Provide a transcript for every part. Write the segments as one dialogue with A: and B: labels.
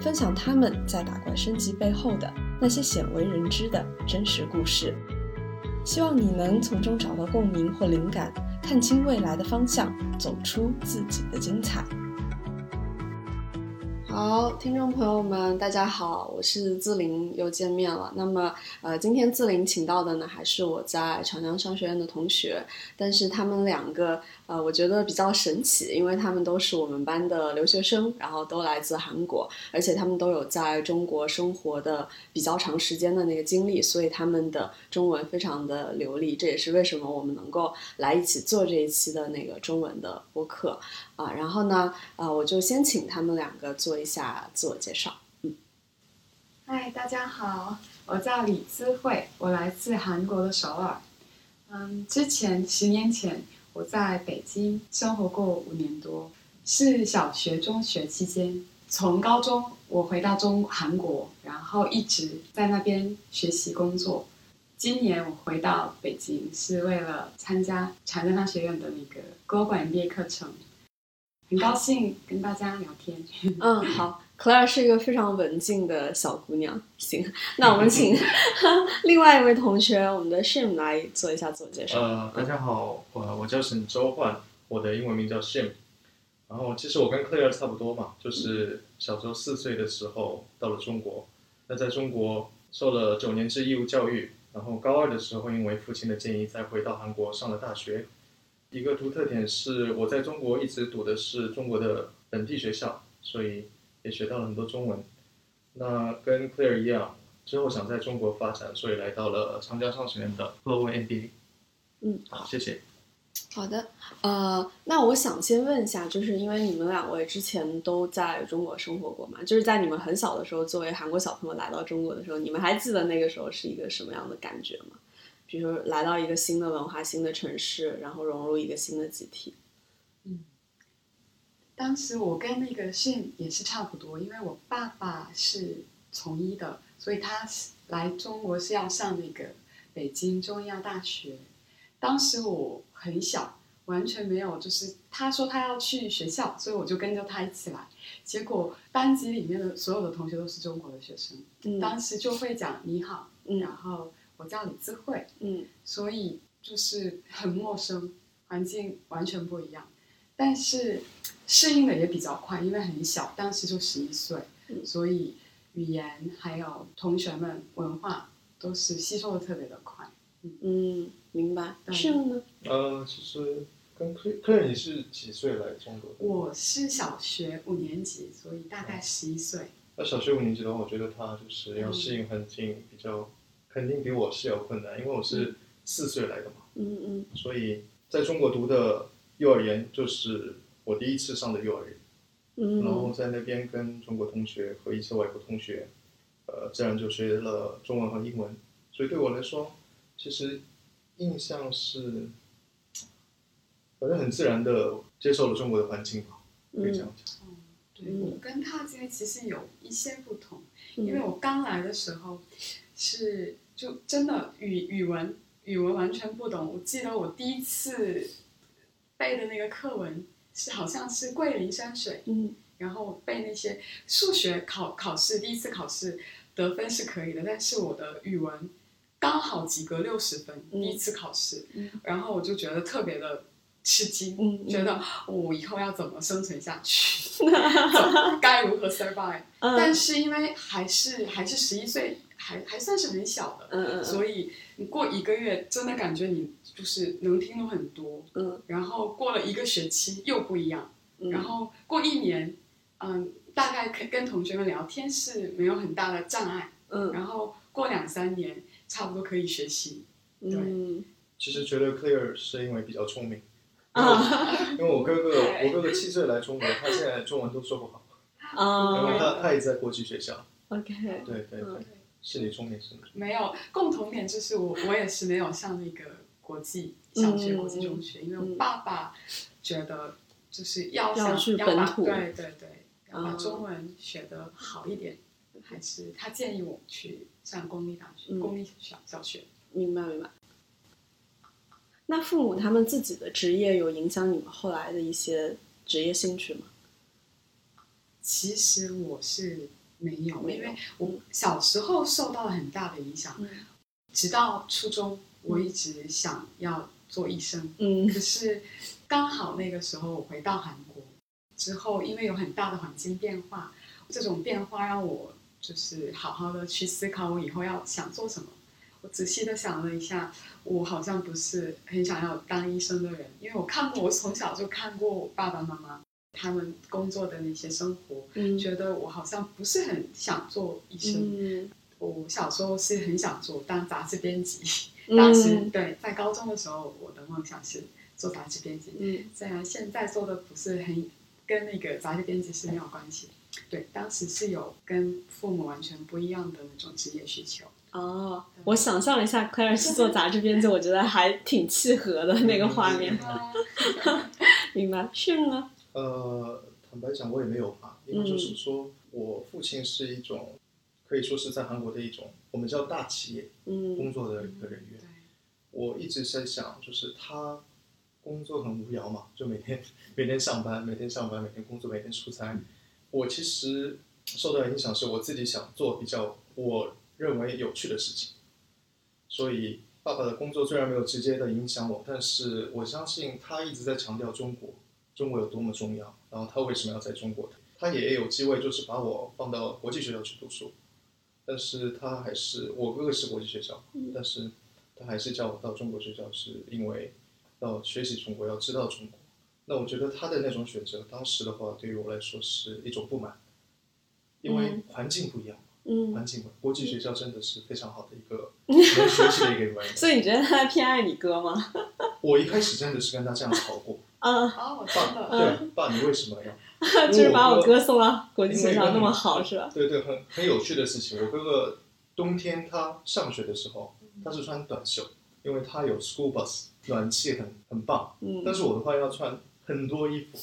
A: 分享他们在打怪升级背后的那些鲜为人知的真实故事。希望你能从中找到共鸣或灵感，看清未来的方向，走出自己的精彩。好，听众朋友们，大家好，我是自林，又见面了。那么，呃，今天自林请到的呢，还是我在长江商学院的同学，但是他们两个，呃，我觉得比较神奇，因为他们都是我们班的留学生，然后都来自韩国，而且他们都有在中国生活的比较长时间的那个经历，所以他们的中文非常的流利。这也是为什么我们能够来一起做这一期的那个中文的播客。啊，然后呢，呃，我就先请他们两个做一下自我介绍。嗯，
B: 嗨，大家好，我叫李姿慧，我来自韩国的首尔。嗯，之前十年前我在北京生活过五年多，是小学、中学期间。从高中我回到中韩国，然后一直在那边学习工作。今年我回到北京，是为了参加长江商学院的那个高管毕业课程。很高兴跟大家聊天。
A: 嗯，好，Claire 是一个非常文静的小姑娘。行，那我们请 另外一位同学，我们的 Shim 来做一下自我介绍。
C: 呃，大家好，我我叫沈周焕，我的英文名叫 Shim。然后其实我跟 Claire 差不多嘛，就是小时候四岁的时候到了中国，那在中国受了九年制义务教育，然后高二的时候因为父亲的建议再回到韩国上了大学。一个独特点是，我在中国一直读的是中国的本地学校，所以也学到了很多中文。那跟 Claire 一样，之后想在中国发展，所以来到了长江商学院的 MBA。
A: 嗯，
C: 好，谢谢。
A: 好的，呃，那我想先问一下，就是因为你们两位之前都在中国生活过嘛，就是在你们很小的时候，作为韩国小朋友来到中国的时候，你们还记得那个时候是一个什么样的感觉吗？比如说来到一个新的文化、新的城市，然后融入一个新的集体。
B: 嗯，当时我跟那个信也是差不多，因为我爸爸是从医的，所以他来中国是要上那个北京中医药大学。当时我很小，完全没有，就是他说他要去学校，所以我就跟着他一起来。结果班级里面的所有的同学都是中国的学生，当时就会讲你好，然后。我叫李智慧，
A: 嗯，
B: 所以就是很陌生，环境完全不一样，但是适应的也比较快，因为很小，当时就十一岁，所以语言还有同学们文化都是吸收的特别的快，
A: 嗯，明白。是呢？
C: 呃，其实跟客客人你是几岁来中国的？
B: 我是小学五年级，所以大概十一岁。
C: 那小学五年级的话，我觉得他就是要适应环境比较。肯定比我是有困难，因为我是四岁来的嘛。
A: 嗯嗯。
C: 所以在中国读的幼儿园就是我第一次上的幼儿园。
A: 嗯。
C: 然后在那边跟中国同学和一些外国同学，呃，自然就学了中文和英文。所以对我来说，其实印象是，反正很自然的接受了中国的环境吧，可以这样讲。
B: 嗯，对我跟他之间其实有一些不同，因为我刚来的时候是。就真的语语文语文完全不懂。我记得我第一次背的那个课文是好像是桂林山水，
A: 嗯，
B: 然后背那些数学考考试第一次考试得分是可以的，但是我的语文刚好及格六十分，第一次考试，然后我就觉得特别的吃惊，觉得我以后要怎么生存下去，该如何 survive？但是因为还是还是十一岁。还还算是很小的，所以你过一个月，真的感觉你就是能听懂很多，
A: 嗯，
B: 然后过了一个学期又不一样，嗯。然后过一年，嗯，大概跟跟同学们聊天是没有很大的障碍，
A: 嗯，
B: 然后过两三年，差不多可以学习，
A: 对。
C: 其实觉得 Clear 是因为比较聪明，啊，因为我哥哥，我哥哥七岁来中国，他现在中文都说不好，
A: 啊，
C: 然后他他也在国际学校。
A: OK，
C: 对对对。
A: 嗯，
C: 是你聪明是吗？
B: 没有共同点，就是我我也是没有上那个国际小学、
A: 嗯
B: 国际中学，因为我
A: 嗯
B: 爸爸觉得就是要
A: 要
B: 想
A: 去
B: 要把对对对，要把
A: 嗯
B: 中文学的好一点，还是他建议我去上公立大学、
A: 嗯
B: 公立小小学。
A: 明白明白。那父母他们自己的职业有影响你们后来的一些职业兴趣吗？
B: 其实我是没有，因为我小时候受到了很大的影响，
A: 嗯
B: 直到初中，我一直想要做医生。
A: 嗯
B: 可是刚好那个时候我回到韩国之后，因为有很大的环境变化，这种变化让我就是好好的去思考我以后要想做什么。我仔细的想了一下，我好像不是很想要当医生的人，因为我看过，我从小就看过我爸爸妈妈他们工作的那些生活，
A: 嗯
B: 觉得我好像不是很想做医生。
A: 嗯
B: 我小时候是很想做当杂志编辑，
A: 嗯
B: 当时对在高中的时候，我的梦想是做杂志编辑。
A: 嗯
B: 虽然现在做的不是很跟那个杂志编辑是没有关系，对，当时是有跟父母完全不一样的那种职业需求。
A: 哦，我想象了一下，Claire 去做杂志编辑，我觉得还挺契合的那个画面。明白，是吗？
C: 呃，坦白讲，我也没有吧，因为就是说我父亲是一种可以说是在韩国的一种我们叫大企业
A: 嗯
C: 工作的一个人员。
B: 对，
C: 我一直在想，就是他工作很无聊嘛，就每天每天上班，每天上班，每天工作，每天出差。我其实受到影响是我自己想做比较我认为有趣的事情，所以爸爸的工作虽然没有直接的影响我，但是我相信他一直在强调中国，中国有多么重要，然后他为什么要在中国，他也有机会就是把我放到国际学校去读书，但是他还是我哥哥是国际学校，但是他还是叫我到中国学校，是因为要学习中国，要知道中国。那我觉得他的那种选择，当时的话对于我来说是一种不满，因为
A: 嗯
C: 环境不一样，
A: 嗯，
C: 环境不一样国际学校真的是非常好的一个 能学习的一个环境。
A: 所以你觉得他偏爱你哥吗？
C: 我一开始真的是跟他这样吵过，
A: 啊，
B: 哦，真
C: 爸，
B: 的，
C: 对，爸，你为什么要？
A: 就是把我哥送到国际学校那么好，是吧？
C: 对对，很很有趣的事情。我哥哥冬天他上学的时候，他是穿短袖，因为他有 school bus，暖气很很棒。
A: 嗯
C: 但是我的话要穿很多衣服，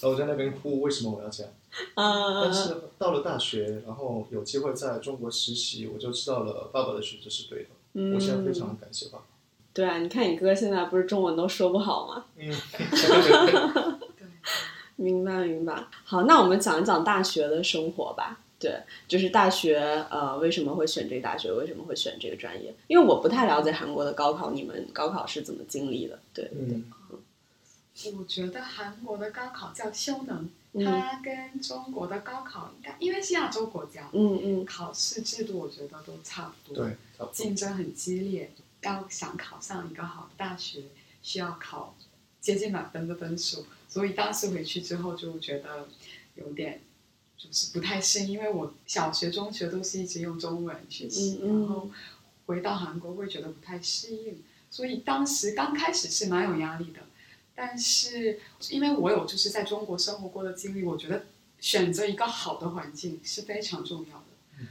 C: 然后我在那边哭，为什么我要这样？
A: 啊
C: 但是到了大学，然后有机会在中国实习，我就知道了爸爸的选择是对的。
A: 嗯
C: 我现在非常感谢爸爸。
A: 对啊，你看你哥现在不是中文都说不好吗？
C: 嗯，
B: 对，
A: 明白明白。好，那我们讲一讲大学的生活吧。对，就是大学，呃，为什么会选这个大学？为什么会选这个专业？因为我不太了解韩国的高考，你们高考是怎么经历的？对，
C: 嗯，
B: 我觉得韩国的高考叫修能，
A: 嗯
B: 它跟中国的高考应该，因为是亚洲国家，
A: 嗯嗯
B: 考试制度我觉得都差不多，
C: 对，差不多。
B: 竞争很激烈，要想考上一个好的大学，需要考接近满分的分数，所以当时回去之后就觉得有点就是不太适应，因为我小学、中学都是一直用中文学习，然后回到韩国会觉得不太适应，所以当时刚开始是蛮有压力的。但是因为我有就是在中国生活过的经历，我觉得选择一个好的环境是非常重要的。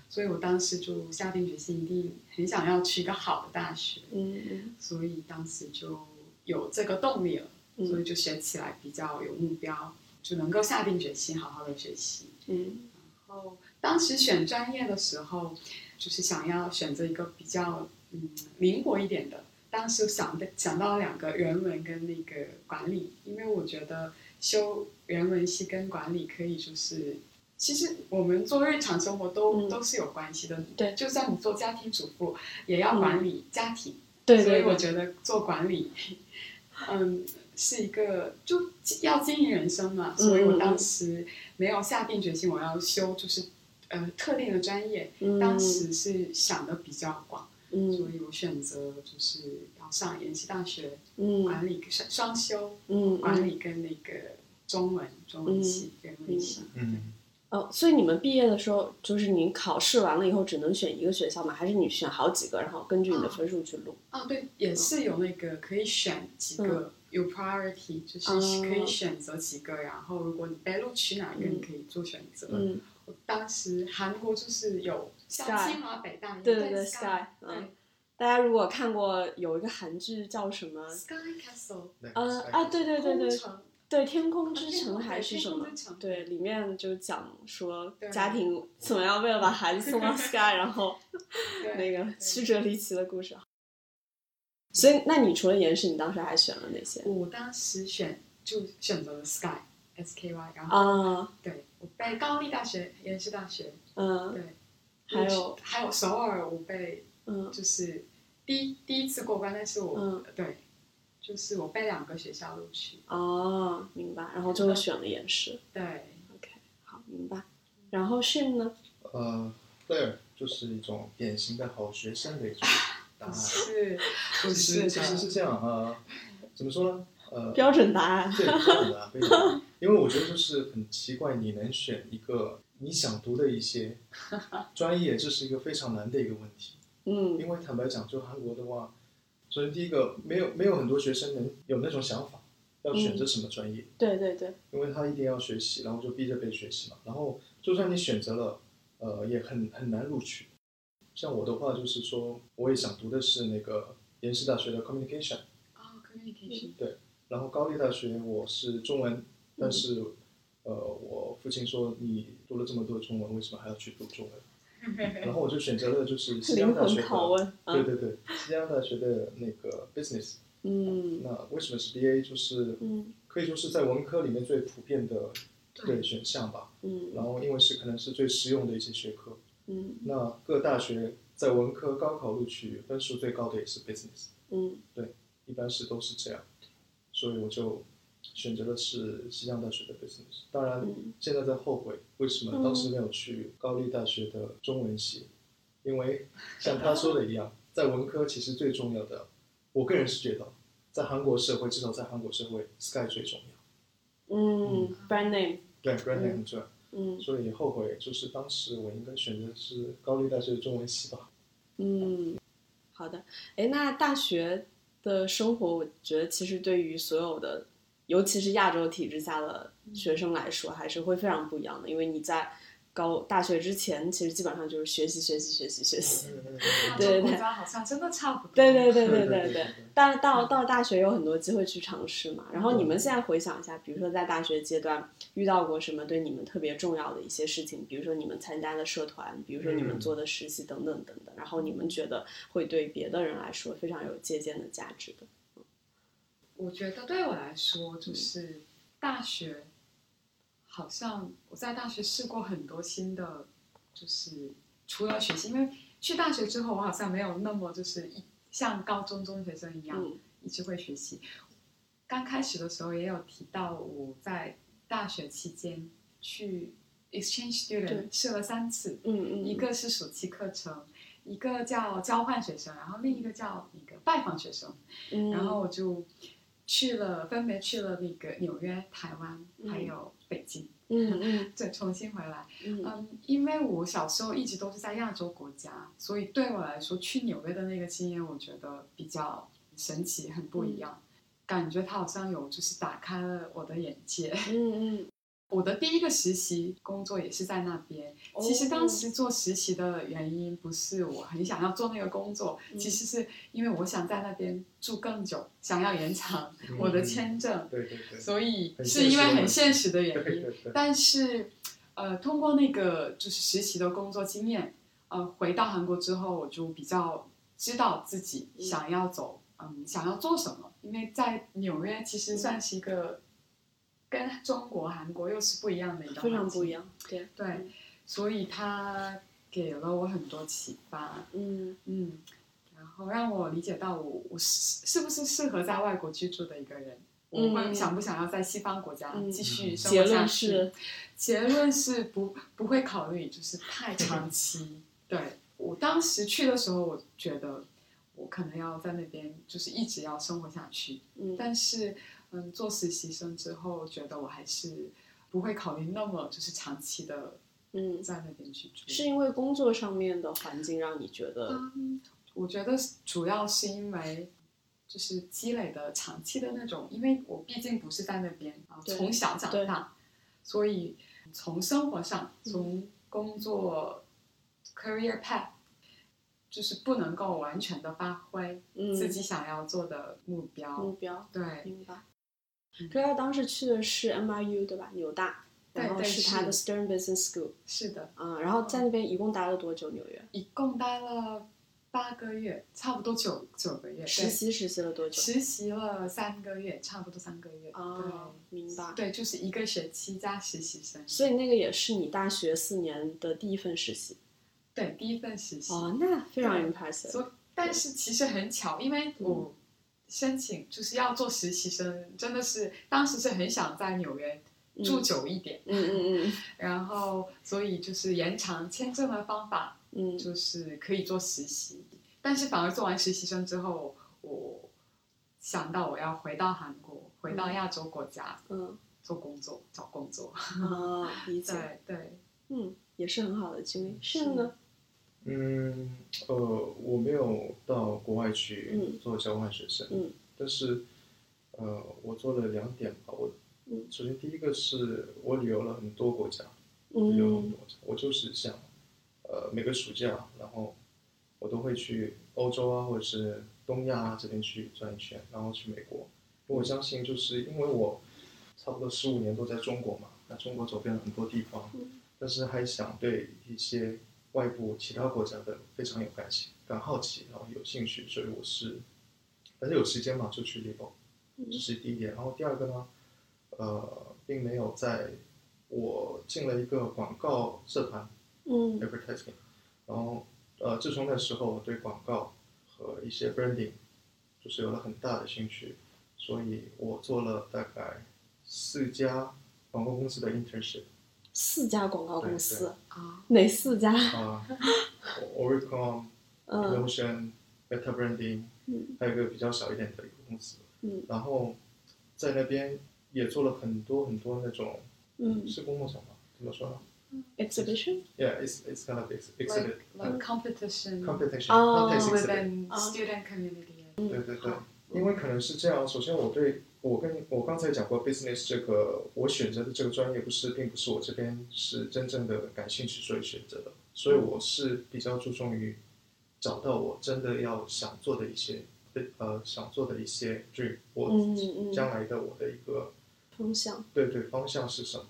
B: 所以我当时就下定决心，一定很想要去一个好的大学，
A: 嗯嗯
B: 所以当时就有这个动力了，
A: 嗯
B: 所以就学起来比较有目标，就能够下定决心好好的学习。
A: 嗯
B: 然后当时选专业的时候，就是想要选择一个比较嗯灵活一点的。当时想的想到两个人文跟那个管理，因为我觉得修人文系跟管理可以就是，其实我们做日常生活都、
A: 嗯
B: 都是有关系的。
A: 对
B: 就算你做家庭主妇，也要管理家庭。
A: 对
B: 所以我觉得做管理，嗯，是一个就要经营人生嘛。所以我当时没有下定决心我要修就是呃特定的专业，
A: 嗯
B: 当时是想的比较广，所
A: 嗯
B: 以我选择就是要上延西大学
A: 嗯
B: 管理双双修，管理跟那个中文中文系跟文系。
C: 嗯，
A: 哦，所以你们毕业的时候，就是你考试完了以后只能选一个学校吗？还是你选好几个，然后根据你的分数去录？
B: 哦，对，也是有那个可以选几个。有 priority，就是
A: 嗯
B: 可以选择几个，然后如果你被录取哪一个，
A: 嗯
B: 你可以做选择。
A: 嗯。
B: 我当时韩国就是有像
A: Sky
B: 清华北大，
A: 对对对
B: 对
A: Sky，嗯。大家如果看过有一个韩剧叫什么
B: ？Sky Castle，
C: 对
A: 呃啊，对对对对，对，天空之城还是什么？对，里面就讲说家庭怎么样为了把孩子送到 Sky，然后 那个曲折离奇的故事。所以，那你除了延世，你当时还选了哪些？
B: 我当时选就选择了 Sky S K Y，然后、
A: 啊，
B: 对我被高丽大学、延世大学，
A: 嗯，
B: 对，
A: 还有
B: 还有首尔，我被
A: 嗯
B: 就是第一第一次过关，但是我、
A: 嗯
B: 对，就是我被两个学校录取，
A: 哦，明白。然后最后选了延世。
B: 对
A: ，OK，好，明白。然后 Shin 呢？
C: 呃，Claire 就是一种典型的好学生的一种 答案。
B: 是，
C: 其实其实是这样呃，怎么说呢？呃，
A: 标准答案。
C: 对，标准答案，非常。因为我觉得就是很奇怪，你能选一个你想读的一些 专业，这是一个非常难的一个问题。
A: 嗯
C: 因为坦白讲，就韩国的话，首先第一个，没有没有很多学生能有那种想法，要选择什么专业，
A: 对对对，
C: 因为他一定要学习，然后就逼着被学习嘛。然后就算你选择了，呃，也很很难录取。像我的话，就是说，我也想读的是那个延世大学的 communication，
B: 哦，communication，对
C: 然后高丽大学我是中文，但是，呃，我父亲说你读了这么多中文，为什么还要去读中文？然后我就选择了就是西安大学的，对对对，西安大学的那个 business。
A: 嗯
C: 那为什么是 BA？就是
A: 嗯
C: 可以说是在文科里面最普遍的
B: 对
C: 对选项吧。
A: 嗯
C: 然后因为是可能是最实用的一些学科。
A: 嗯。
C: 那各大学在文科高考录取分数最高的也是 business，
A: 嗯。
C: 对一般是都是这样，所以我就选择的是西洋大学的 business。当然，
A: 嗯。
C: 现在在后悔为什么当时没有去高丽大学的中文系，因为像他说的一样，在文科其实最重要的，我个人是觉得，在韩国社会，至少在韩国社会，sky 最重要，
A: 嗯，brand name。
C: 对 brand name 很重要，
A: 嗯
C: 所以后悔就是当时我应该选择是高丽大学的中文系吧。
A: 嗯，好的。哎，那大学的生活，我觉得其实对于所有的，尤其是亚洲体制下的学生来说，还是会非常不一样的，因为你在高大学之前，其实基本上就是学习、学习、学习、学习。对对对
B: 好像真的差不多，
A: 对对对对
C: 对对
A: 对。但到到大学有很多机会去尝试嘛。然后你们现在回想一下，比如说在大学阶段遇到过什么对你们特别重要的一些事情，比如说你们参加的社团，比如说你们
C: 嗯
A: 做的实习等等等等。然后你们觉得会对别的人来说非常有借鉴的价值的。
B: 我觉得对我来说，就是大学，好像我在大学试过很多新的，就是除了学习，因为去大学之后，我好像没有那么就是一像高中中学生一样、
A: 嗯
B: 一直会学习。刚开始的时候也有提到，我在大学期间去 exchange student 试了三次，
A: 嗯嗯，
B: 一个是暑期课程，一个叫交换学生，然后另一个叫那个拜访学生。
A: 嗯，
B: 然后我就去了，分别去了那个纽约、台湾，
A: 嗯
B: 还有北京，
A: 嗯 嗯
B: 对重新回来。
A: 嗯
B: 嗯，因为我小时候一直都是在亚洲国家，所以对我来说，去纽约的那个经验，我觉得比较神奇，很不一样。感觉它好像有就是打开了我的眼界。
A: 嗯 嗯，
B: 我的第一个实习工作也是在那边。
A: 哦
B: 其实当时做实习的原因不是我很想要做那个工作，
A: 嗯
B: 其实是因为我想在那边住更久，想要延长
C: 嗯
B: 我的签证，
C: 对对对，
B: 所以是因为很现实的原因。
C: 对对，
B: 但是，呃，通过那个就是实习的工作经验，呃，回到韩国之后，我就比较知道自己想要走，嗯，想要做什么。因为在纽约其实算是一个跟中国、韩国又是不一样的一个
A: 非常
B: 环境
A: 不一。样。对，
B: 对，所以他给了我很多启发，
A: 嗯
B: 嗯，然后让我理解到我我是是不是适合在外国居住的一个人。我会
A: 嗯
B: 想不想要在西方国家
A: 嗯
B: 继续生活下去？
A: 论是，
B: 结论是不不会考虑，就是太长期。对我当时去的时候，我觉得我可能要在那边就是一直要生活下去。
A: 嗯
B: 但是，嗯，做实习生之后，觉得我还是不会考虑那么就是长期的
A: 嗯，
B: 在那边居住。
A: 是因为工作上面的环境让你觉得，
B: 嗯，我觉得主要是因为就是积累的长期的那种，因为我毕竟不是在那边啊，从小长大，所以从生活上，从工作 career path，就是不能够完全的发挥
A: 嗯，
B: 自己想要做的目标。
A: 目标，
B: 对
A: 明白
B: 嗯。
A: 对他当时去的是 NYU 对吧？纽大，
B: 对
A: 然后是他的 Stern Business School
B: 是的，
A: 嗯，然后在那边一共待了多久？纽约
B: 一共待了八个月，差不多九九个月。
A: 实习实习了多久？
B: 实习了三个月，差不多三个月。
A: 哦，明白。
B: 对，就是一个学期加实习生。
A: 所以那个也是你大学四年的第一份实习
B: 对，第一份实习。
A: 哦，那非常
B: 对
A: impressive。
B: 但是其实很巧，因为我申请就是要做实习生，真的是当时是很想在纽约住久一点，
A: 嗯嗯嗯
B: 然后所以就是延长签证的方法，
A: 嗯
B: 就是可以做实习。但是反而做完实习生之后，我想到我要回到韩国，回到亚洲国家
A: 嗯
B: 做工作，找工作。
A: 嗯，啊，理 解。
B: 对对，
A: 嗯，也是很好的经历。
B: 是
A: 是呢？
C: 嗯，呃，我没有到国外去
A: 嗯
C: 做交换学生，
A: 嗯
C: 但是，呃，我做了两点吧。我
A: 嗯
C: 首先第一个是我旅游了很多国家，旅游很
A: 嗯
C: 多国家。我就是想，呃，每个暑假，然后我都会去欧洲啊，或者是东亚啊这边去转一圈，然后去美国。我相信，就是因为我差不多十五年都在中国嘛，那中国走遍了很多地方，
A: 嗯
C: 但是还想对一些外部其他国家的非常有感情、感好奇，然后有兴趣，所以我是，反正有时间嘛就去旅游，这是第一点。然后第二个呢，呃，并没有在我进了一个广告社团
A: 嗯。
C: advertising，然后呃，自从那时候我对广告和一些 branding 就是有了很大的兴趣，所以我做了大概四家广告公司的 internship
A: 四家广告公司，
B: 啊，
A: 哪四家？
C: 啊、Oricom、
A: 嗯
C: Notion、Meta Branding，
A: 嗯
C: 还有一个比较小一点的一个公司，
A: 嗯
C: 然后在那边也做了很多很多那种
A: 嗯
C: 是公共场吗？怎么说呢
A: ，exhibition。
C: ？Yeah, it's it's kind of ex exhibit
B: like like competition
C: competition,
A: 哦
C: contest exhibit。
B: within
A: 啊
B: student community。
C: 对对对，因为可能是这样。首先，我对我跟我刚才讲过 business 这个，我选择的这个专业不是，并不是我这边是真正的感兴趣所以选择的，所以我是比较注重于找到我真的要想做的一些呃想做的一些 dream，我将来的我的一个
A: 方向。
C: 对对方向是什么。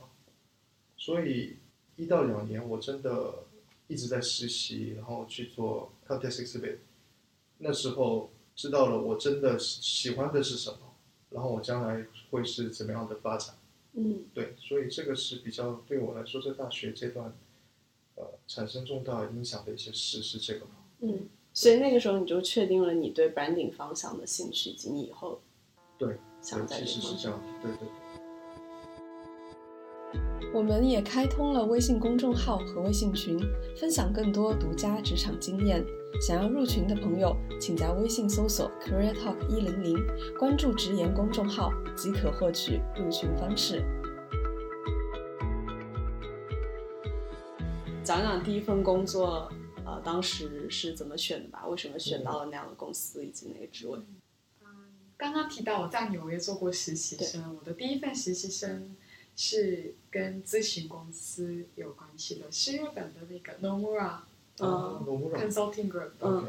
C: 所以一到两年，我真的一直在实习，然后去做 contest exhibit。那时候知道了我真的喜欢的是什么，然后我将来会是怎么样的发展。
A: 嗯
C: 对，所以这个是比较对我来说，在大学阶段，呃，产生重大影响的一些事是这个吗。
A: 嗯，所以那个时候你就确定了你对 branding 方向的兴趣，以及你以后
C: 对，
A: 想在
C: 对，其
A: 这方向。
C: 实是这样的，对对对。
A: 我们也开通了微信公众号和微信群，分享更多独家职场经验。想要入群的朋友，请在微信搜索 Career Talk 一零零，关注直言公众号即可获取入群方式。讲讲第一份工作，呃，当时是怎么选的吧？为什么选到了那样的公司以及那个职位？
B: 刚刚提到我在纽约做过实习生，我的第一份实习生是跟咨询公司有关系的，是日本的那个 Nomura
A: 嗯
B: Consulting Group。
A: 嗯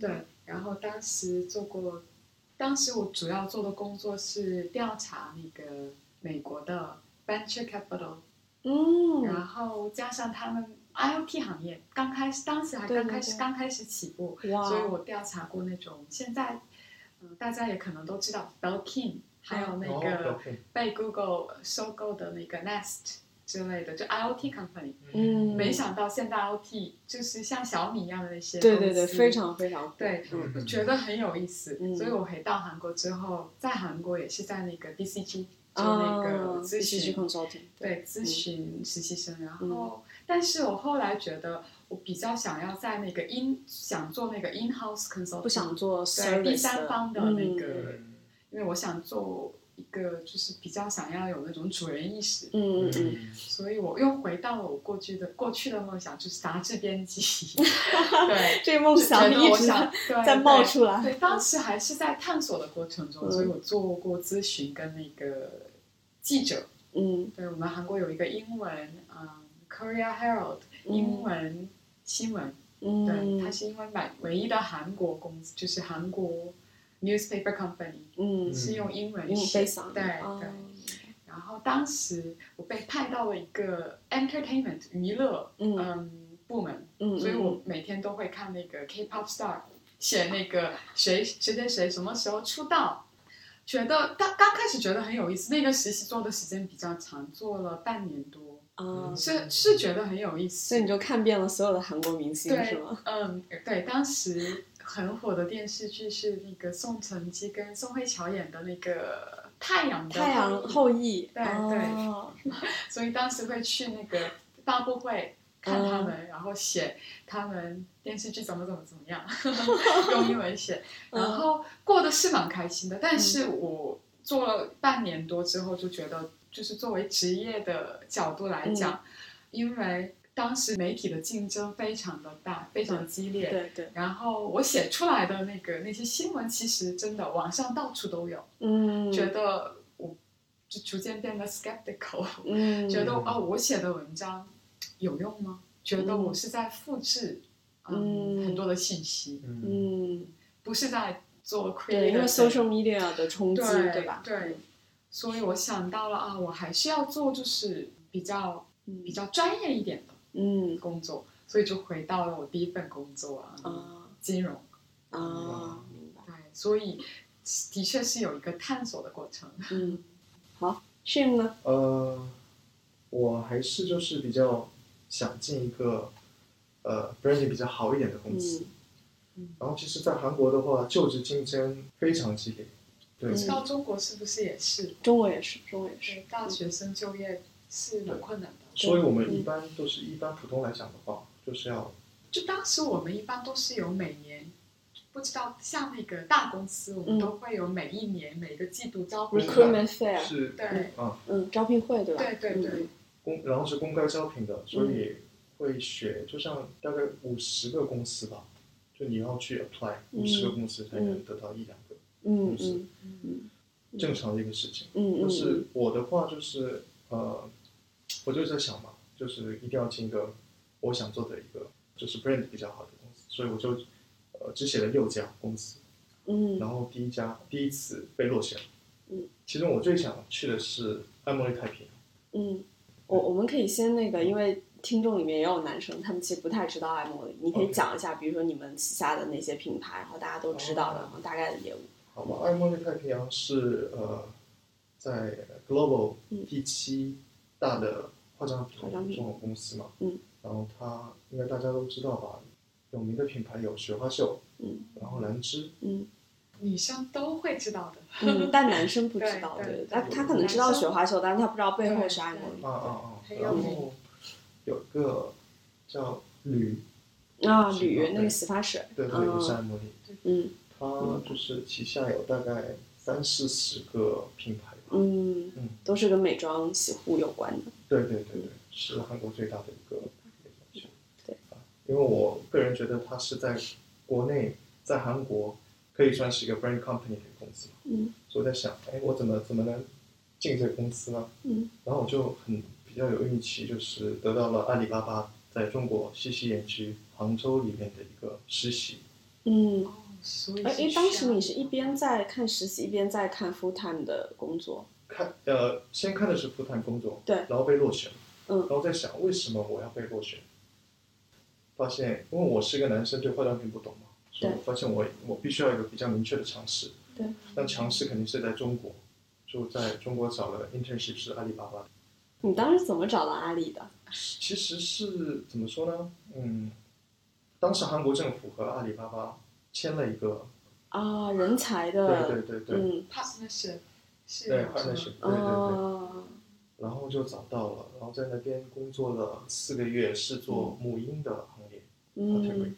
B: 对，然后当时做过，当时我主要做的工作是调查那个美国的 venture capital，、
A: 嗯。
B: 然后加上他们 IoT 行业刚开始，当时还刚开始刚开始起步，所以我调查过那种现在，嗯、大家也可能都知道 Belkin，还有那
C: 哦
B: 个被 Google 收购的那个 Nest 之类的，就 IoT company。
A: 嗯，
B: 没想到现在 IoT 就是像小米一样的那些
A: 对对对，
B: 公司。
A: 非常非常火。
B: 对，
A: 嗯
B: 我觉得很有意思，
A: 嗯。
B: 所以我回到韩国之后，在韩国也是在那个 BCG 就
A: 啊
B: 那个咨询。对。咨询实习生，然后，但是我后来觉得我比较想要在那个 in 想做那个 in house consulting，
A: 不想做
B: 第三方的那个，
C: 嗯。
B: 因为我想做一个就是比较想要有那种主人意识，
A: 嗯嗯嗯，
C: 嗯
B: 所以我又回到了我过去的过去的梦想，就是杂志编辑，对。
A: 这个梦想一直在冒出来。
B: 对，当时还是在探索的过程中，
A: 嗯。
B: 所以我做过咨询跟那个记者。
A: 嗯。
B: 对我们韩国有一个英文，嗯，Korea Herald 英文新闻，
A: 嗯，
B: 对，它是因为买唯一的韩国公司，就是韩国 newspaper company
A: 嗯
C: 嗯
B: 是用英文
A: 用
B: 写对
A: 哦
B: 对。然后当时我被派到了一个 entertainment 娱乐
A: 嗯
B: 嗯部门，
A: 嗯，
B: 所以我每天都会看那个 K-pop star 写那个谁谁谁谁什么时候出道，觉得刚刚开始觉得很有意思。那个实习做的时间比较长，做了半年多，
A: 啊，
B: 是是觉得很有意思。
A: 所以你就看遍了所有的韩国明星
B: 对
A: 是吗？
B: 嗯，对，当时很火的电视剧是那个宋承基跟宋慧乔演的那个《太阳的
A: 太阳
B: 后裔
A: 对，
B: 对
A: 哦
B: 所以当时会去那个发布会看他们，然后写他们电视剧怎么怎么怎么样，用英文写，然后过得是蛮开心的。但是我做了半年多之后，就觉得就是作为职业的角度来讲，因为当时媒体的竞争非常的大，非常激烈。
A: 对对，
B: 然后我写出来的那个那些新闻，其实真的网上到处都有，
A: 嗯，
B: 觉得我就逐渐变得 skeptical，、
A: 嗯，
B: 觉得哦，我写的文章有用吗？觉得我是在复制嗯
A: 嗯。
B: 很多的信息，
C: 嗯。
A: 嗯，
B: 不是在做 creative
A: 对，因为 social media 的冲击，
B: 对
A: 吧？
B: 对，所以我想到了啊，我还是要做就是比较比较专业一点的
A: 嗯
B: 工作，所以就回到了我第一份工作啊，
A: 啊
B: 金融。
A: 啊，明白。
B: 对，所以的确是有一个探索的过程。
A: 嗯，好，Shim 呢？
C: 呃，我还是就是比较想进一个呃 branding 比较好一点的公司。
B: 嗯
C: 然后其实，在韩国的话，就职竞争非常激烈。对，
A: 不
B: 知道中国是不是也是？
A: 中国也是，中国也是。
B: 大学生就业是蛮困难的。
C: 所以我们一般都是一般普通来讲的话，就是要
B: 就当时我们一般都是有每年，不知道像那个大公司，我们
A: 嗯。
B: 都会有每一年每个季度招聘。
A: recruitment fair，
C: 是
B: 对。
C: 嗯
A: 嗯，招聘会对吧？
B: 对对对，
C: 公，然后是公开招聘的，所以会选，就像大概五十个公司吧，就你要去 apply 五十个公司才能得到一两个，
A: 嗯
C: 公司。
A: 嗯。嗯。
C: 正常的一个事情。
A: 嗯嗯，
C: 就是我的话就是呃，我就在想嘛，就是一定要进一个我想做的一个就是 brand 比较好的公司，所以我就呃只写了六家公司，
A: 嗯。
C: 然后第一家第一次被落选，
A: 嗯，
C: 其中我最想去的是爱茉莉太平洋，
A: 嗯，我我们可以先那个，因为听众里面也有男生，他们其实不太知道爱茉莉，你可以讲一下，比如说你们旗下的那些品牌，然后大家都知道的，然后大概的业务。
C: 好吧，爱茉莉太平洋是呃在 Global
A: 嗯。
C: 第七大的化妆品
A: 化妆品。
C: 这种公司嘛，
A: 嗯，
C: 然后它应该大家都知道吧，有名的品牌有雪花秀，
A: 嗯，
C: 然后兰芝，
A: 嗯。
B: 女生都会知道的。
A: 嗯，但男生不知道，
B: 对
A: 他他可能知道雪花秀，但是他不知道背后是爱茉莉
C: 啊啊然后有个叫铝，
A: 啊，
C: 是
A: 铝那个洗发水，
C: 对对，也是爱
A: 嗯
C: 茉莉，
A: 嗯。
C: 它就是旗下有大概三四十个品牌吧，
A: 嗯
C: 嗯，
A: 都是跟美妆洗护有关的。
C: 对对对对，是韩国最大的一个美妆秀。
A: 对
C: 啊，因为我个人觉得它是在国内，在韩国可以算是一个 brand company 的公司嘛，
A: 嗯
C: 所以我在想，哎，我怎么怎么能进这个公司呢？
A: 嗯
C: 然后我就很比较有运气，就是得到了阿里巴巴在中国西溪园区杭州里面的一个实习。
A: 嗯，
B: 哦，所以
A: 哎哎，
B: 是需
A: 当时你是一边在看实习，一边在看 full time 的工作。
C: 看呃，先看的是 full time 工作，
A: 对
C: 然后被落选，
A: 嗯
C: 然后在想为什么我要被落选，发现因为我是一个男生，对化妆品不懂嘛，所以
A: 对
C: 我发现我我必须要有一个比较明确的尝试，
A: 对，
C: 那尝试肯定是在中国，就在中国找了 internship 是阿里巴巴的，
A: 你当时怎么找到阿里的？
C: 其实是怎么说呢？嗯，当时韩国政府和阿里巴巴签了一个，
A: 啊，人才的，
C: 对对对对，
A: 嗯
B: ，partnership 是
C: 对对对然后就找到了，然后在那边工作了四个月，是做母婴的行业。
A: 嗯，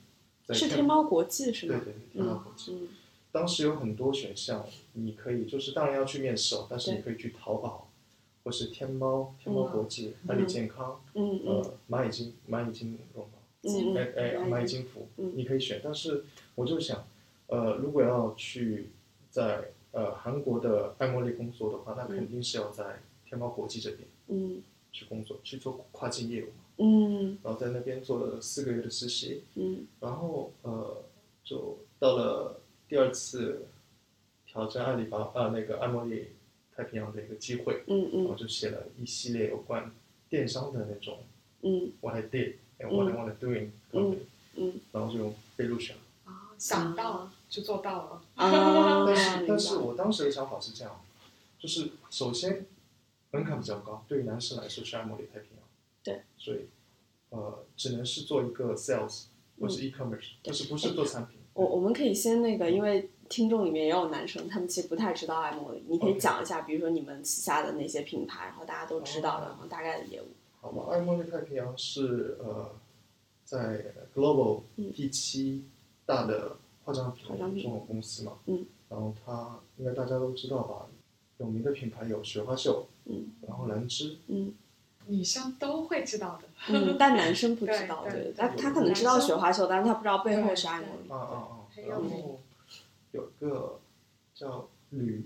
C: 在
A: 是天猫国际是吗？
C: 对对对，天猫国际。
A: 嗯
C: 当时有很多选项，你可以就是当然要去面试哦，但是你可以去淘宝，或是天猫、天猫国际、阿里健康、
A: 嗯嗯。
C: 呃蚂蚁金、蚂蚁金融嘛，
A: 嗯
C: 哎哎
A: 嗯，
C: 蚂蚁金服
A: 嗯，
C: 你可以选。但是我就想，呃，如果要去在呃韩国的爱茉莉工作的话，那肯定是要在天猫国际这边
A: 嗯。
C: 去工作，去做跨境业务嘛。
A: 嗯。
C: 然后在那边做了四个月的实习，
A: 嗯。
C: 然后呃，就到了第二次挑战阿里巴巴啊那个爱茉莉太平洋的一个机会，
A: 嗯
C: 然后
A: 嗯
C: 就写了一系列有关电商的那种
A: 嗯。
C: what I did and what I want to doing company，、
A: 嗯。
C: 然后就被录取了。
B: 啊，想到就做到了。
A: 啊，
C: 但是但是我当时的想法是这样，就是首先门槛比较高，对于男生来说是爱茉莉太平洋，
A: 对，
C: 所以呃只能是做一个 sales 或是 e-commerce，、就是不是做产品。
A: 我我们可以先那个，因为听众里面也有男生，他们其实不太知道爱茉莉，你可以讲一下，比如说你们旗下的那些品牌，然后大家都知道的，
C: 哦。
A: 然后大概的业务。
C: 好吧，爱茉莉太平洋是呃在 Global
A: 嗯。
C: 第七大的化妆品这种公司嘛，
A: 嗯，
C: 然后它应该大家都知道吧，有名的品牌有雪花秀，
A: 嗯。
C: 然后兰芝，
A: 嗯。
B: 女生都会知道的。
A: 嗯，但男生不知道，
B: 对 对
A: 对，他他可能知道雪花秀，但是他不知道背后是爱茉莉
C: 啊啊啊，然后有个叫吕，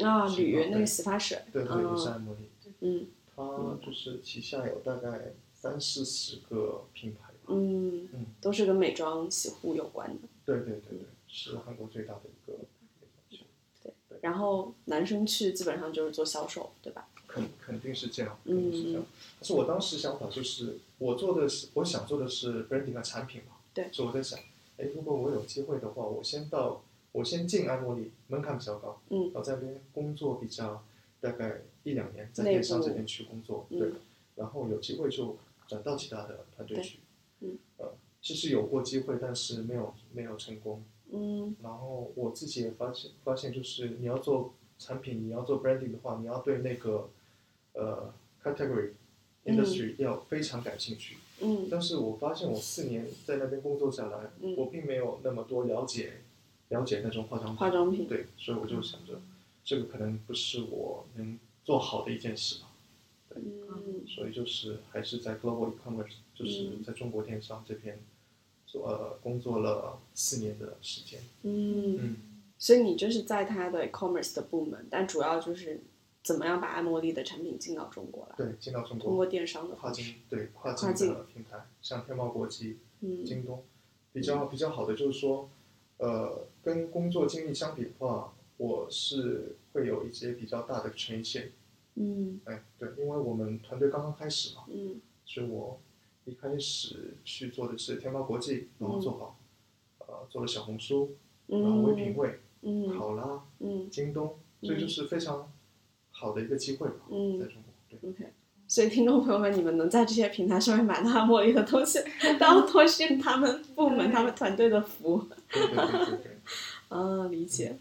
A: 啊，吕那个洗发水，
C: 对对，也是
A: 嗯
C: 爱茉莉，
A: 嗯。
C: 它就是旗下有大概三四十个品牌吧，
A: 嗯
C: 嗯，
A: 都是跟美妆洗护有关的。
C: 对对对对，是韩国最大的一个美妆
A: 然后男生去基本上就是做销售，对吧？
C: 肯肯定是这样，
A: 嗯
C: 肯定是这样。但是我当时想法就是，我做的是我想做的是 branding 的产品嘛，
A: 对。
C: 所以我在想，哎，如果我有机会的话，我先到我先进安茉莉，门槛比较高，
A: 嗯。
C: 然后在那边工作比较大概一两年，在电商这边去工作，
A: 嗯。
C: 对，然后有机会就转到其他的团队去，
A: 嗯，
C: 呃，其实有过机会，但是没有没有成功。
A: 嗯
C: 然后我自己也发现发现，就是你要做产品，你要做 branding 的话，你要对那个呃 category
A: 嗯
C: industry 要非常感兴趣。
A: 嗯
C: 但是我发现我四年在那边工作下来，
A: 嗯
C: 我并没有那么多了解了解那种化妆品。
A: 化妆品
C: 对，所以我就想着，这个可能不是我能做好的一件事吧。
A: 嗯
C: 所以就是还是在 global e-commerce，就是
A: 嗯
C: 在中国电商这边做呃工作了四年的时间。
A: 嗯，
C: 嗯。
A: 所以你就是在他的 e-commerce 的部门，但主要就是怎么样把爱茉莉的产品进到中国来，
C: 对，进到中国
A: 通过电商的
C: 跨。境对跨
A: 境
C: 的平台，像天猫国际、
A: 嗯
C: 京东，比较比较好的就是说，呃，跟工作经历相比的话，我是会有一些比较大的权限。
A: 嗯
C: 哎，对，因为我们团队刚刚开始嘛，
A: 嗯
C: 所以我一开始去做的是天猫国际，然后做好，呃，做了小红书，然后唯品会、
A: 嗯
C: 考拉、
A: 嗯
C: 京东，所以就是非常好的一个机会吧，在
A: 嗯
C: 中国。对。
A: ，OK。所以，听众朋友们，你们能在这些平台上面买到爱茉莉的东西，都要多谢他们部门、他们团队的服务。
C: 对对对对对。
A: 啊，理解。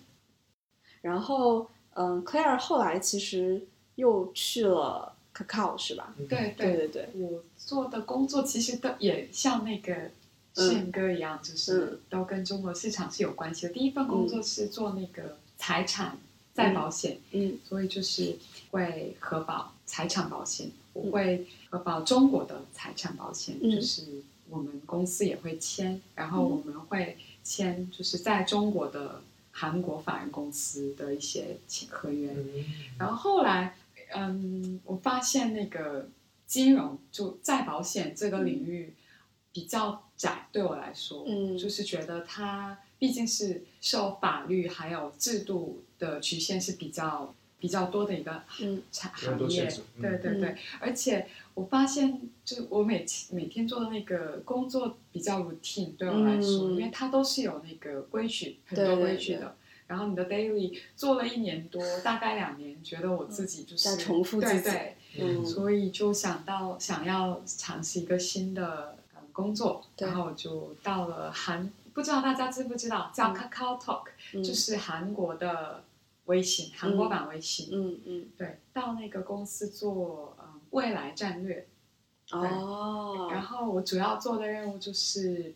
A: 然后，嗯，Claire 后来其实又去了 Kakao 是吧？
C: 嗯。
B: 对
A: 对。对对，
B: 我做的工作其实都也像那个宪哥一样，就是都跟中国市场是有关系的。第一份工作是做那个财产再保险，
A: 嗯。
B: 所以就是会核保财产保险，我会核保中国的财产保险，
A: 嗯。
B: 就是我们公司也会签，然后我们会签就是在中国的韩国法人公司的一些合约。
C: 嗯。
B: 然后后来，嗯，我发现那个金融就再保险这个领域比较窄，对我来说，
A: 嗯。
B: 就是觉得它毕竟是受法律还有制度的局限是比较比较多的一个
A: 嗯。
B: 产行业，
C: 嗯。
B: 对对对，而且我发现，就我每每天做的那个工作比较 routine，对我来说，
A: 嗯
B: 因为它都是有那个规矩，很多
A: 对对对
B: 规矩的。然后你的 daily 做了一年多，大概两年，觉得我自己就是
A: 在重复自己
B: 对对，
A: 嗯。
B: 所以就想到想要尝试一个新的呃工作，然后就到了韩，不知道大家知不知道叫
A: 嗯。
B: Kakao Talk，、
A: 嗯。
B: 就是韩国的微信，韩国版微信。
A: 嗯嗯
B: 对，到那个公司做嗯未来战略，
A: 哦，
B: 然后我主要做的任务就是，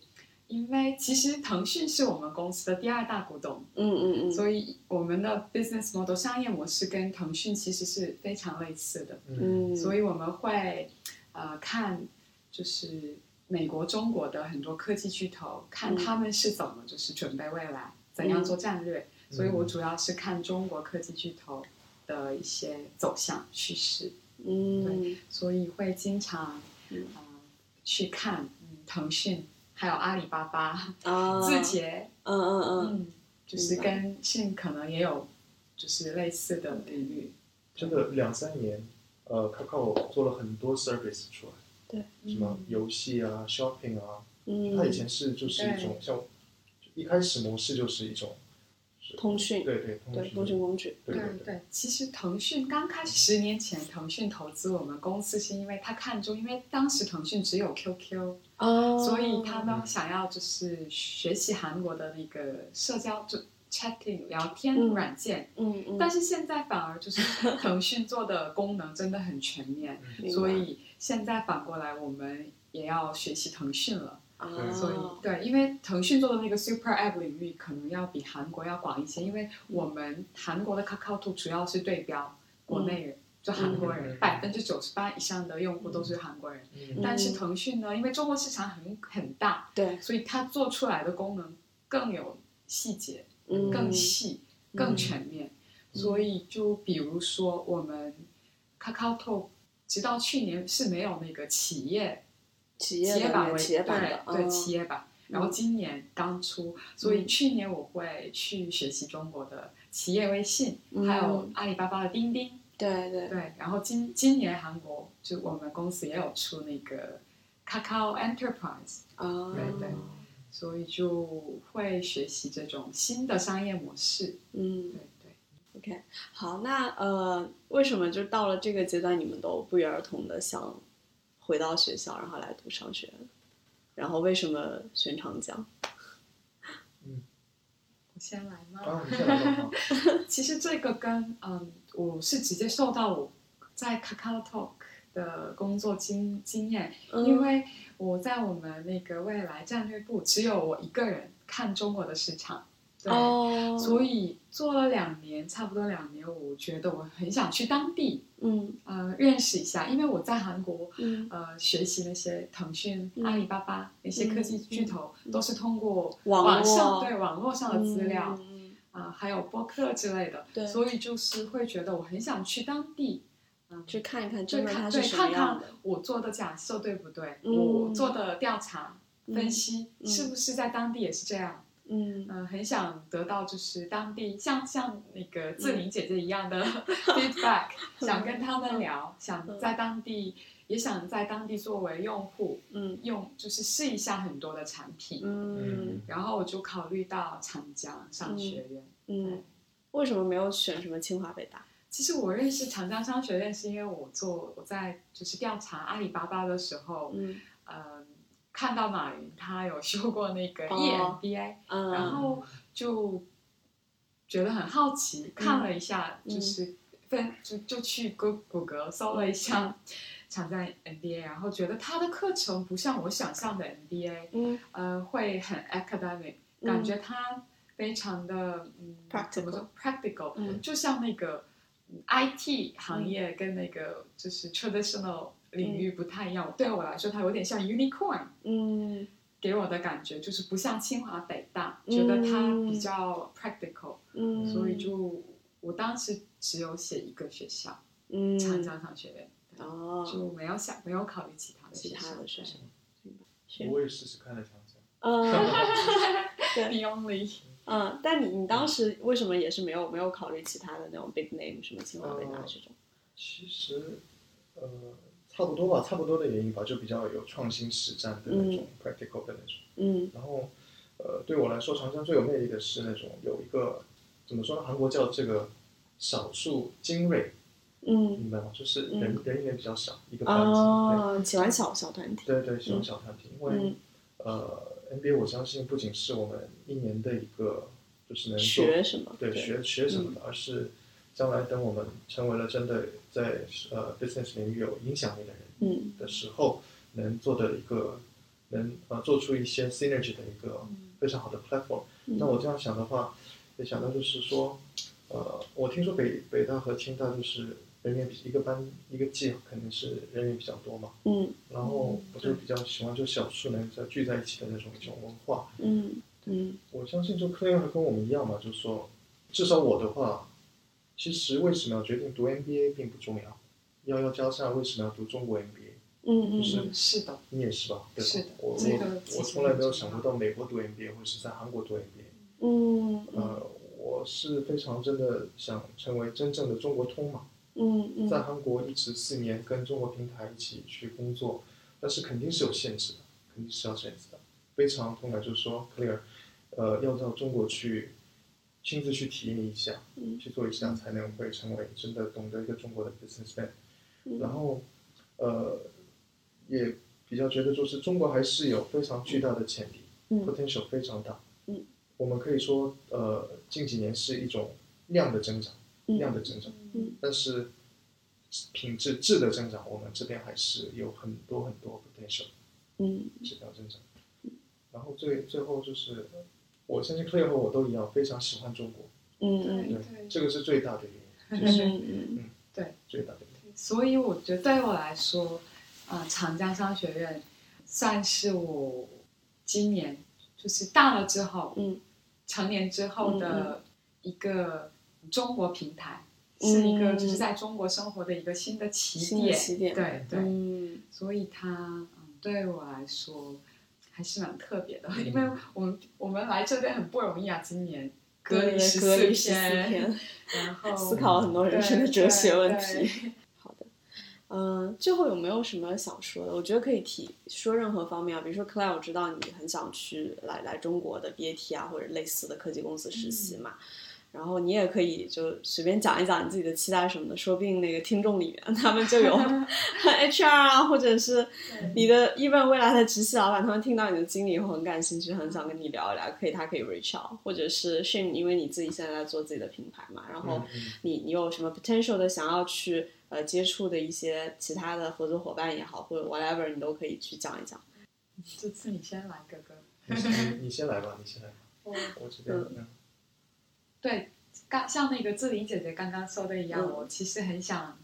B: 因为其实腾讯是我们公司的第二大股东，
A: 嗯嗯嗯，
B: 所以我们的 business model 商业模式跟腾讯其实是非常类似的，
A: 嗯，
B: 所以我们会呃看就是美国、中国的很多科技巨头，看
A: 嗯。
B: 他们是怎么就是准备未来，怎样做战略。所以我主要是看中国科技巨头的一些走向趋势，
A: 嗯。
B: 所以会经常
A: 嗯。
B: 呃去看嗯腾讯还有阿里巴巴、
A: 啊，
B: 字节，
A: 嗯嗯嗯，
B: 嗯，就是跟信可能也有就是类似的领域，
C: 真的两三年，呃，Kakao 做了很多 service 出来，
A: 对，
C: 什么游戏啊、shopping 啊，
A: 嗯，
C: 它以前是就是一种像一开始模式就是一种
A: 通讯，
C: 对对通
A: 对
C: 讯
A: 通讯工具，
C: 对对
B: 对。对，其实腾讯刚开始十年前，腾讯投资我们公司是因为他看中，因为当时腾讯只有 QQ，、
A: 哦，
B: 所以他们想要就是学习韩国的那个社交就 chatting 聊天
A: 嗯
B: 软件，
A: 嗯嗯，
B: 但是现在反而就是腾讯做的功能真的很全面，所以现在反过来我们也要学习腾讯了。
A: 啊，
B: 所以对，因为腾讯做的那个 Super App 领域可能要比韩国要广一些，因为我们韩国的 KakaoTalk 主要是对标国内人，就韩国人，
C: 嗯
B: 百分之九十八以上的用户都是韩国人。
C: 嗯。
B: 但是腾讯呢，因为中国市场很很大，
A: 对，
B: 所以它做出来的功能更有细节、
A: 嗯。
B: 更细、更全面。所以就比如说我们 KakaoTalk，直到去年是没有那个企业。
A: 企业
B: 版为
A: 企业版的，
B: 对对
A: 嗯。
B: 企业版，然后今年刚出，所以去年我会去学习中国的企业微信，
A: 嗯。
B: 还有阿里巴巴的钉钉，
A: 对对，
B: 对，然后今今年韩国就我们公司也有出那个 Kakao Enterprise，
A: 啊，
B: 对对所以就会学习这种新的商业模式，
A: 嗯
B: 对对。
A: ，OK，好，那呃，为什么就到了这个阶段，你们都不约而同的想回到学校，然后来读商学？然后为什么选长江？
B: 我先来吗？
C: 啊，你先来吧。
B: 其实这个跟嗯，我是直接受到我在 Kakao Talk 的工作经经验，
A: 嗯。
B: 因为我在我们那个未来战略部只有我一个人看中国的市场，对，
A: 哦，
B: 所以做了两年，差不多两年，我觉得我很想去当地
A: 嗯。
B: 呃认识一下，因为我在韩国。
A: 嗯。
B: 呃，学习那些腾讯、
A: 嗯。
B: 阿里巴巴那些科技巨头，都是通过
A: 网
B: 网上
A: 络。
B: 对网络上的资料，
A: 嗯
B: 啊、还有播客之类的，
A: 对。
B: 所以就是会觉得我很想去当地，嗯，
A: 去看一看
B: 就
A: 真的它是
B: 看对看
A: 什么样
B: 看
A: 的。
B: 我做的假设对不对，
A: 嗯。
B: 我做的调查
A: 嗯
B: 分析、
A: 嗯。
B: 是不是在当地也是这样，
A: 嗯。
B: 嗯、很想得到就是当地像像那个志
A: 嗯
B: 玲姐姐一样的 feedback，想跟他们聊，想
A: 嗯。
B: 在当地。也想在当地作为用户
A: 嗯。
B: 用，就是试一下很多的产品，
A: 嗯。
B: 然后我就考虑到长江商学院。
A: 嗯，为什么没有选什么清华北大？
B: 其实我认识长江商学院是因为我做我在就是调查阿里巴巴的时候，
A: 嗯。
B: 嗯，看到马云他有修过那个 E
A: 哦
B: EMBA，、
A: 嗯，
B: 然后就觉得很好奇，看了一下，
A: 嗯。
B: 就是分就就去谷谷歌搜了一下 长江 MBA，然后觉得他的课程不像我想象的 MBA，
A: 嗯。
B: 呃，会很 academic，
A: 嗯。
B: 感觉他非常的嗯
A: Practical
B: 怎么说 practical，、
A: 嗯。
B: 就像那个嗯 IT 行业跟那个就是 traditional 领域不太一样。对我来说，它有点像 unicorn，
A: 嗯。
B: 给我的感觉就是不像清华北大，
A: 嗯。
B: 觉得它比较 practical，、
A: 嗯，
B: 所以就我当时只有写一个学校，
A: 嗯。
B: 长江商学院，
A: 哦，
B: 就没有想没有考虑其他的
A: 其。他的学校
B: 对，
A: 是
C: 我也试试看了长江。
A: 嗯 对
B: The only
A: 嗯，但你你当时为什么也是没有没有考虑其他的那种 big name 什么清华北大这种？
C: 其实，呃，差不多吧，差不多的原因吧，就比较有创新实战的那种 practical 的那种。
A: 嗯
C: 然后，呃，对我来说，长江最有魅力的是那种有一个怎么说呢？韩国叫这个少数精锐，
A: 嗯。
C: 明白吗？就是
A: 嗯。
C: 人、人员比较少，一个班级。
A: 哦，喜欢小小团体，
C: 对对对，喜欢小团体，因为、
A: 嗯。
C: 呃，NBA 我相信不仅是我们一年的一个就是能做
A: 学什么？
C: 对学学什么的，而是将来等我们成为了真的在呃 business 领域有影响力的人
A: 嗯。
C: 的时候，能做的一个能呃做出一些 synergy 的一个非常好的 platform。
A: 嗯。
C: 那我这样想的话，也想到就是说，呃，我听说北北大和清大就是人员比一个班一个季肯定是人员比较多嘛，
A: 嗯
C: 然后我就比较喜欢就小数人在聚在一起的那种一种文化。
A: 嗯嗯
C: 我相信就科研还跟我们一样嘛，就是说，至少我的话，其实为什么要决定读 MBA 并不重要，幺幺加上为什么要读中国 MBA？
A: 嗯嗯
C: 是
A: 嗯
B: 是的，
C: 你也是吧？对吧？
B: 是的
C: 我
B: 这个
C: 我我从来没有想过到美国读 MBA 或者是在韩国读 MBA。
A: 嗯嗯
C: 呃，我是非常真的想成为真正的中国通嘛，
A: 嗯嗯
C: 在韩国一直四年跟中国平台一起去工作，但是肯定是有限制的，肯定是要限制的。非常痛感就是说，Clear，呃，要到中国去亲自去体验一下，
A: 嗯
C: 去做一下，才能会成为真的懂得一个中国的 businessman。
A: 嗯
C: 然后，呃，也比较觉得就是中国还是有非常巨大的潜力、
A: 嗯
C: p o t e n t i a l 非常大。
A: 嗯，
C: 我们可以说，呃，近几年是一种量的增长，量的增长，
A: 嗯。
C: 但是品质质的增长，我们这边还是有很多很多 potential
A: 嗯。
C: 指标增长。然后最最后就是，我相信 Clear 和我都一样，非常喜欢中国，
A: 嗯
B: 对
A: 嗯。
C: 对，这个是最大的原因，就是
A: 嗯嗯
B: 对，
C: 最大的原因。
B: 所以我觉得对我来说，呃，长江商学院算是我今年就是大了之后，
A: 嗯。
B: 成年之后
A: 嗯
B: 的一个中国平台，
A: 嗯。
B: 是一个就是在中国生活的一个新的起点。
A: 起点。
B: 对对，
A: 嗯。
B: 所以它嗯对我来说还是蛮特别的，
C: 嗯。
B: 因为我们我们来这边很不容易啊，今年。隔离十
A: 隔离14
B: 天，然后
A: 思考了很多人生的哲学问题。好的，嗯、最后有没有什么想说的？我觉得可以提说任何方面啊，比如说 Claire，我知道你很想去来来中国的 BAT 啊，或者类似的科技公司实习嘛。然后你也可以就随便讲一讲你自己的期待什么的，说不定那个听众里面他们就有 HR 啊，或者是你的 even 未来的直系老板，他们听到你的经历以后很感兴趣，很想跟你聊一聊，可以他可以 reach out，或者是 shame，因为你自己现在在做自己的品牌嘛，然后你你有什么 potential 的想要去呃接触的一些其他的合作伙伴也好，或者 whatever，你都可以去讲一讲。
B: 这次你先来，哥哥。
C: 你先你先来吧，你先来吧，
B: 我
C: 我这边嗯
B: 对，刚像那个志玲姐姐刚刚说的一样，
A: 嗯
B: 我其实很想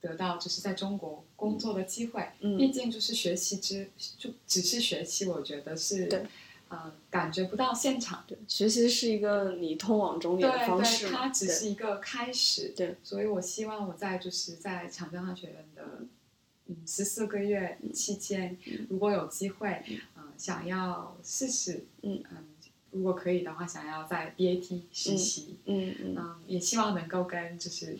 B: 得到就是在中国工作的机会。
A: 嗯
B: 毕竟就是学习之就只是学习，我觉得是
A: 对
B: 呃感觉不到现场。
A: 对，学习是一个你通往终点的方式嘛，
B: 它只是一个开始。
A: 对，
B: 所以我希望我在就是在长江商学院的嗯十四个月期间，
A: 嗯
B: 如果有机会，嗯、想要试试，
A: 嗯嗯
B: 如果可以的话，想要在 BAT 实习，
A: 嗯嗯
B: 嗯。也希望能够跟就是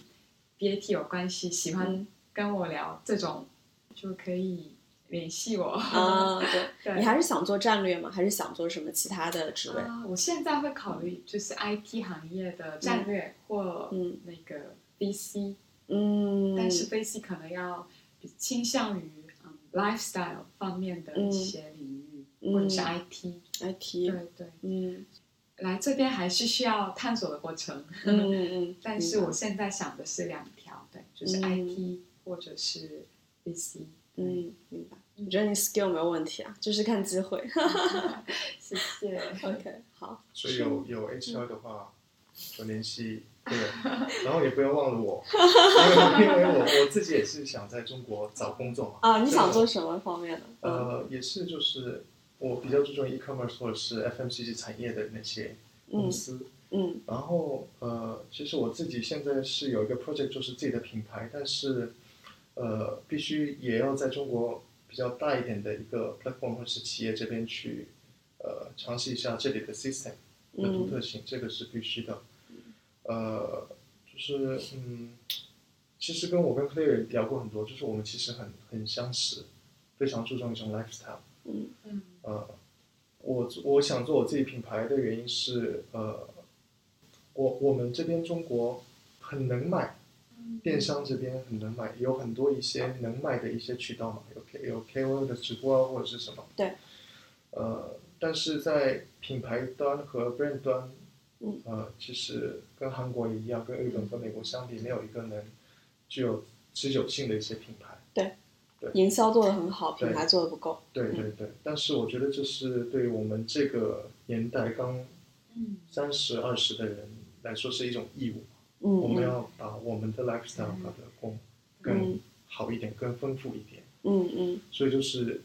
B: BAT 有关系，喜欢
A: 嗯。
B: 跟我聊这种，就可以联系我。
A: 啊，对，
B: 对。
A: 你还是想做战略吗？还是想做什么其他的职位？
B: 啊，我现在会考虑就是 IT 行业的战略或
A: 嗯
B: 那个 VC，、
A: 嗯，
B: 但是 VC 可能要倾向于嗯 lifestyle 方面的一些领域，
A: 嗯
B: 或者是 IT。
A: IT，
B: 对对，
A: 嗯
B: 来这边还是需要探索的过程。
A: 嗯嗯嗯，
B: 但是我现在想的是两条，对，就是
A: 嗯
B: IT 或者是 VC。
A: 嗯明白。我觉得你 skill 没有问题啊，就是看机会。
B: 谢谢。
A: OK，好，
C: 所以有有 HR 的话，就联系对，然后也不要忘了我，因为因为我我自己也是想在中国找工作嘛。
A: 啊，你想做什么方面的？嗯
C: 呃，也是就是我比较注重 e-commerce 或者是 FMCG 产业的那些公司。
A: 嗯
C: 然后呃，其实我自己现在是有一个 project，就是自己的品牌，但是呃，必须也要在中国比较大一点的一个 platform 或是企业这边去呃尝试一下这里的 system 的独特性，这个是必须的。呃，就是嗯，其实跟我跟 Claire 聊过很多，就是我们其实很很相识，非常注重一种 lifestyle。
A: 嗯
B: 嗯
C: 呃，我我想做我自己品牌的原因是，呃，我我们这边中国很能买，电商这边很能买，有很多一些能买的一些渠道嘛，有 K 有 KOL 的直播啊或者是什么。
A: 对。
C: 呃，但是在品牌端和 brand 端，
A: 嗯
C: 呃，其实跟韩国也一样，跟日本、跟美国相比，没有一个能具有持久性的一些品牌。
A: 营销做的很好，品牌做的不够。
C: 对对对，但是我觉得这是对于我们这个年代刚
B: 嗯。
C: 三十二十的人来说是一种义务，
A: 嗯，
C: 我们
A: 嗯
C: 要把我们的 lifestyle 搞得更更好一点，更丰富一点。
A: 嗯嗯。
C: 所以就是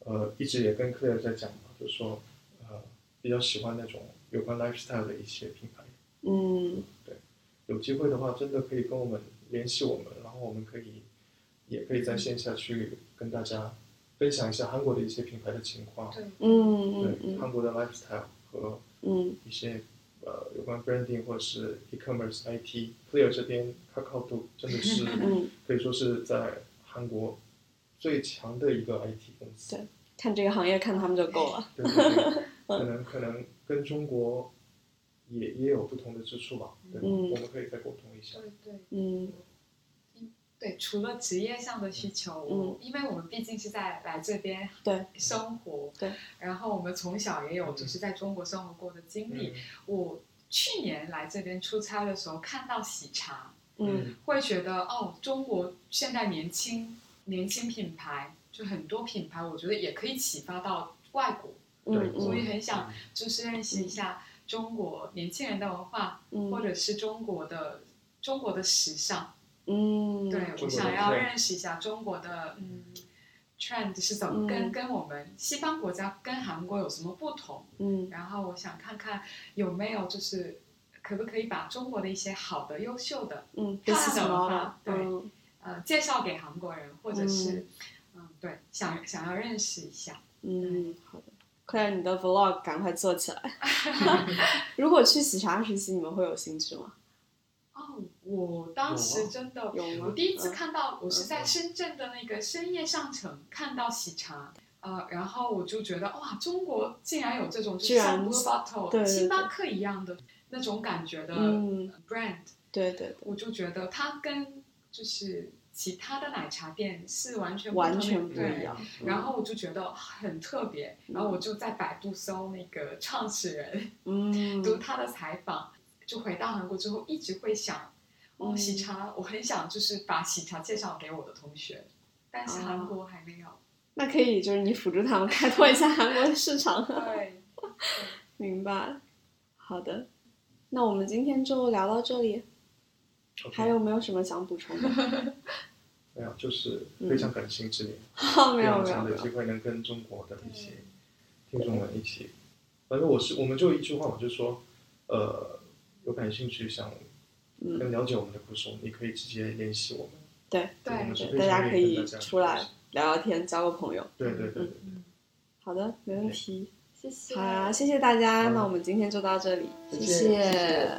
C: 呃，一直也跟 Claire 在讲嘛，就是说呃，比较喜欢那种有关 lifestyle 的一些品牌。
A: 嗯。
C: 对，有机会的话，真的可以跟我们联系我们，然后我们可以也可以在线下去跟大家分享一下韩国的一些品牌的情况，
B: 对，
A: 嗯
C: 对
A: 嗯
C: 韩国的 lifestyle 和
A: 嗯
C: 一些呃有关 branding 或者是 e-commerce IT Clear 这边可靠度真的是
A: 嗯，
C: 可以说是在韩国最强的一个 IT 公司。
A: 对看这个行业看他们就够了。
C: 对对对，可能可能跟中国也也有不同的之处吧，对吧？
A: 嗯
C: 我们可以再沟通一下。
B: 对对。
A: 嗯
B: 对，除了职业上的需求，
A: 嗯。
B: 因为我们毕竟是在来这边
A: 对。
B: 生活，
A: 对，
B: 然后我们从小也有就是在中国生活过的经历。
C: 嗯。
B: 我去年来这边出差的时候，看到喜茶，
A: 嗯。
B: 会觉得哦，中国现在年轻年轻品牌就很多品牌，我觉得也可以启发到外国，
A: 嗯
B: 所以
A: 嗯
B: 很想就是认识一下中国年轻人的文化，或
A: 嗯
B: 者是中国的中国的时尚。
A: 嗯，
B: 对，我想要认识一下中国的嗯 trend 是怎么
A: 嗯
B: 跟、跟我们西方国家跟韩国有什么不同，
A: 嗯
B: 然后我想看看有没有就是可不可以把中国的一些好的、优秀的
A: 嗯，
B: 漂亮的
A: 是什么
B: 文化？对
A: 嗯
B: 呃介绍给韩国人，或者是嗯对想想要认识一下。
A: 嗯，好的。快点，你的 vlog 赶快做起来。如果去喜茶实习，你们会有兴趣吗？
B: 哦，我当时真的
A: 有
B: 我第一次
A: 嗯。
B: 看到，我是在深圳的那个深夜上城看到喜茶，呃，然后我就觉得哇，中国竟然有这种就像
A: 对
B: 星巴克一样的那种感觉的
A: 嗯。
B: brand，、
A: 对对对，
B: 我就觉得它跟就是其他的奶茶店是完全
A: 完全不一样。
B: 然后我就觉得很特别，然后我就在百度搜那个创始人，
A: 嗯，
B: 读他的采访，就回到韩国之后一直会想，哦，
A: 嗯
B: 喜茶，我很想就是把喜茶介绍给我的同学，但是
A: 哦
B: 韩国还没有。
A: 那可以，就是你辅助他们开拓一下韩国的市场。
B: 对，
A: 明白。好的，那我们今天就聊到这里。还有没有什么想补充的？
C: 没有，就是非常感兴之年，
A: 好，没
C: 非
A: 有没有没有
C: 常强的机。会能跟中国的一些听众们一起。反正我是，我们就一句话嘛，就是说，呃，有感兴趣想
A: 嗯，
C: 更了解我们的故事，你可以直接联系我们。
A: 对
C: 对
A: 对，大家可以出来聊聊天，交个朋友。
C: 对对对对，
A: 好的，没问题。
B: 谢谢。
A: 好啊，谢谢大家。那我们今天就到这里，谢
C: 谢
A: 谢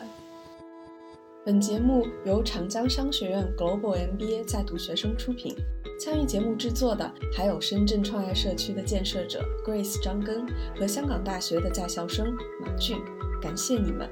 D: 本节目由长江商学院 Global MBA 在读学生出品，参与节目制作的还有深圳创业社区的建设者 Grace 张根和香港大学的在校生马俊，感谢你们。